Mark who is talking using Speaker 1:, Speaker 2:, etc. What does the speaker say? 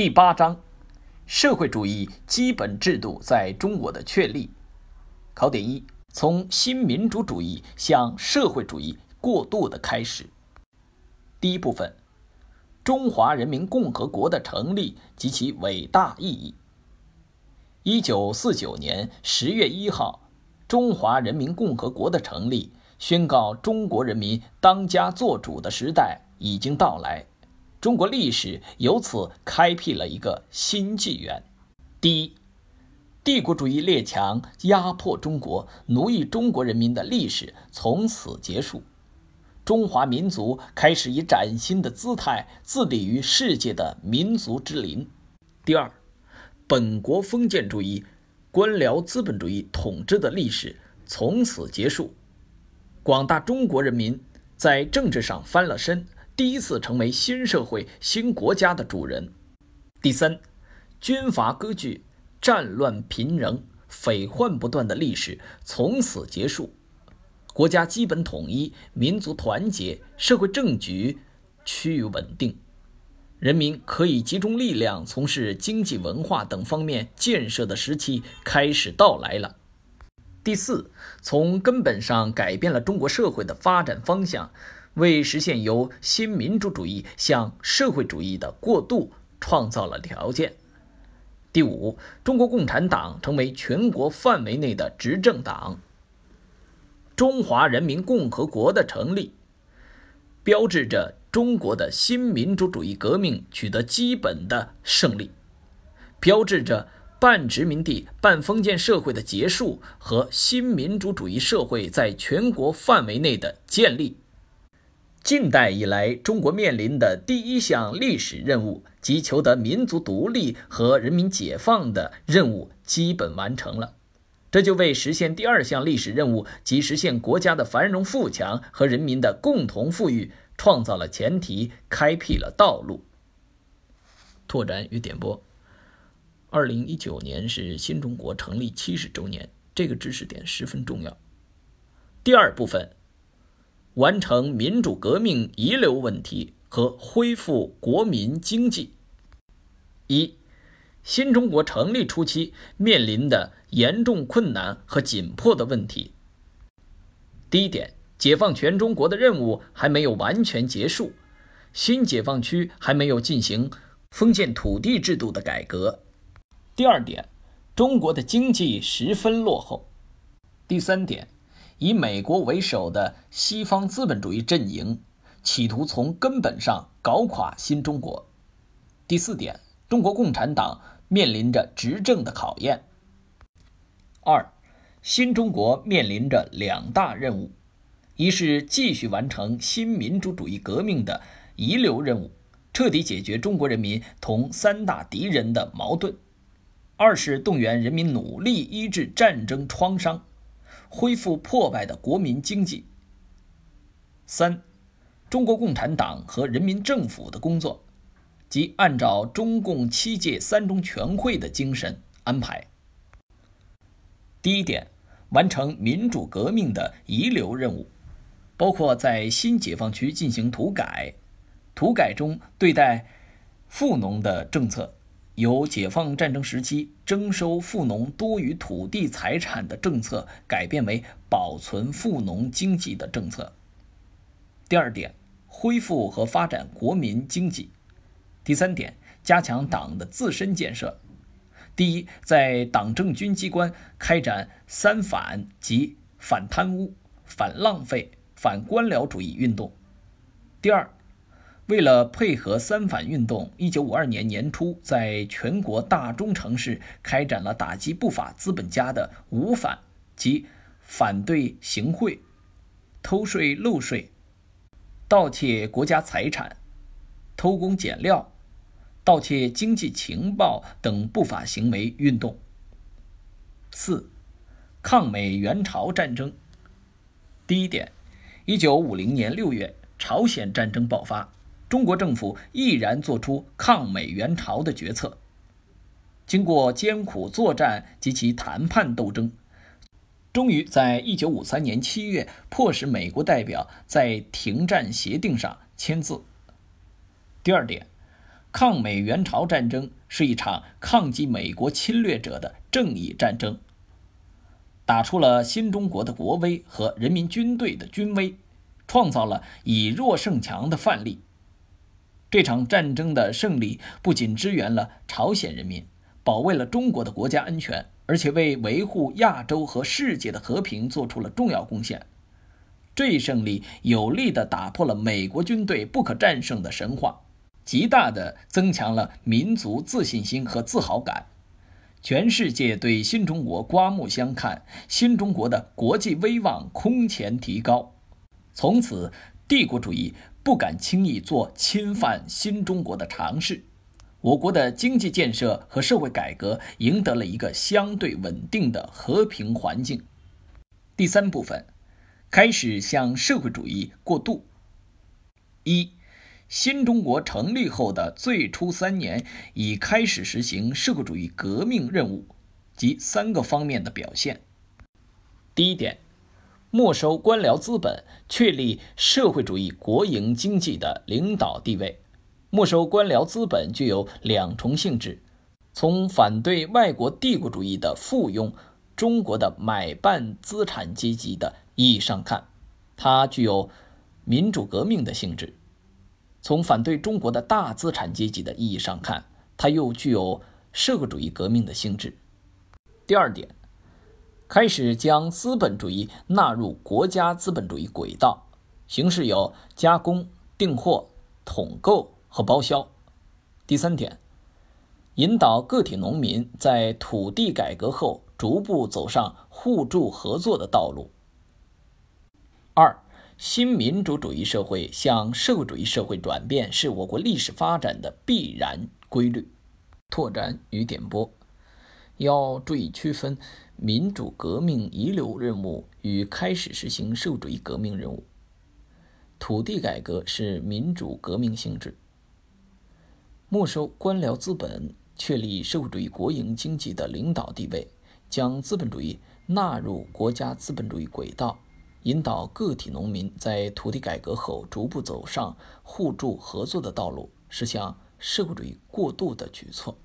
Speaker 1: 第八章，社会主义基本制度在中国的确立。考点一：从新民主主义向社会主义过渡的开始。第一部分：中华人民共和国的成立及其伟大意义。一九四九年十月一号，中华人民共和国的成立，宣告中国人民当家作主的时代已经到来。中国历史由此开辟了一个新纪元。第一，帝国主义列强压迫中国、奴役中国人民的历史从此结束，中华民族开始以崭新的姿态自立于世界的民族之林。第二，本国封建主义、官僚资本主义统治的历史从此结束，广大中国人民在政治上翻了身。第一次成为新社会、新国家的主人。第三，军阀割据、战乱频仍、匪患不断的历史从此结束，国家基本统一、民族团结、社会政局趋于稳定，人民可以集中力量从事经济、文化等方面建设的时期开始到来了。第四，从根本上改变了中国社会的发展方向。为实现由新民主主义向社会主义的过渡创造了条件。第五，中国共产党成为全国范围内的执政党。中华人民共和国的成立，标志着中国的新民主主义革命取得基本的胜利，标志着半殖民地半封建社会的结束和新民主主义社会在全国范围内的建立。近代以来，中国面临的第一项历史任务即求得民族独立和人民解放的任务基本完成了，这就为实现第二项历史任务即实现国家的繁荣富强和人民的共同富裕创造了前提，开辟了道路。拓展与点播：二零一九年是新中国成立七十周年，这个知识点十分重要。第二部分。完成民主革命遗留问题和恢复国民经济。一、新中国成立初期面临的严重困难和紧迫的问题。第一点，解放全中国的任务还没有完全结束，新解放区还没有进行封建土地制度的改革。第二点，中国的经济十分落后。第三点。以美国为首的西方资本主义阵营，企图从根本上搞垮新中国。第四点，中国共产党面临着执政的考验。二，新中国面临着两大任务：一是继续完成新民主主义革命的遗留任务，彻底解决中国人民同三大敌人的矛盾；二是动员人民努力医治战争创伤。恢复破败的国民经济。三，中国共产党和人民政府的工作，即按照中共七届三中全会的精神安排。第一点，完成民主革命的遗留任务，包括在新解放区进行土改，土改中对待富农的政策。由解放战争时期征收富农多余土地财产的政策改变为保存富农经济的政策。第二点，恢复和发展国民经济。第三点，加强党的自身建设。第一，在党政军机关开展“三反”及反贪污、反浪费、反官僚主义运动。第二。为了配合三反运动，一九五二年年初，在全国大中城市开展了打击不法资本家的五反，即反对行贿、偷税漏税、盗窃国家财产、偷工减料、盗窃经济情报等不法行为运动。四、抗美援朝战争。第一点，一九五零年六月，朝鲜战争爆发。中国政府毅然做出抗美援朝的决策。经过艰苦作战及其谈判斗争，终于在1953年7月迫使美国代表在停战协定上签字。第二点，抗美援朝战争是一场抗击美国侵略者的正义战争，打出了新中国的国威和人民军队的军威，创造了以弱胜强的范例。这场战争的胜利不仅支援了朝鲜人民，保卫了中国的国家安全，而且为维护亚洲和世界的和平做出了重要贡献。这一胜利有力地打破了美国军队不可战胜的神话，极大地增强了民族自信心和自豪感。全世界对新中国刮目相看，新中国的国际威望空前提高。从此，帝国主义。不敢轻易做侵犯新中国的尝试，我国的经济建设和社会改革赢得了一个相对稳定的和平环境。第三部分，开始向社会主义过渡。一，新中国成立后的最初三年，已开始实行社会主义革命任务及三个方面的表现。第一点。没收官僚资本，确立社会主义国营经济的领导地位。没收官僚资本具有两重性质：从反对外国帝国主义的附庸中国的买办资产阶级的意义上看，它具有民主革命的性质；从反对中国的大资产阶级的意义上看，它又具有社会主义革命的性质。第二点。开始将资本主义纳入国家资本主义轨道，形式有加工、订货、统购和包销。第三点，引导个体农民在土地改革后逐步走上互助合作的道路。二，新民主主义社会向社会主义社会转变是我国历史发展的必然规律。拓展与点拨。要注意区分民主革命遗留任务与开始实行社会主义革命任务。土地改革是民主革命性质。没收官僚资本，确立社会主义国营经济的领导地位，将资本主义纳入国家资本主义轨道，引导个体农民在土地改革后逐步走上互助合作的道路，是向社会主义过渡的举措。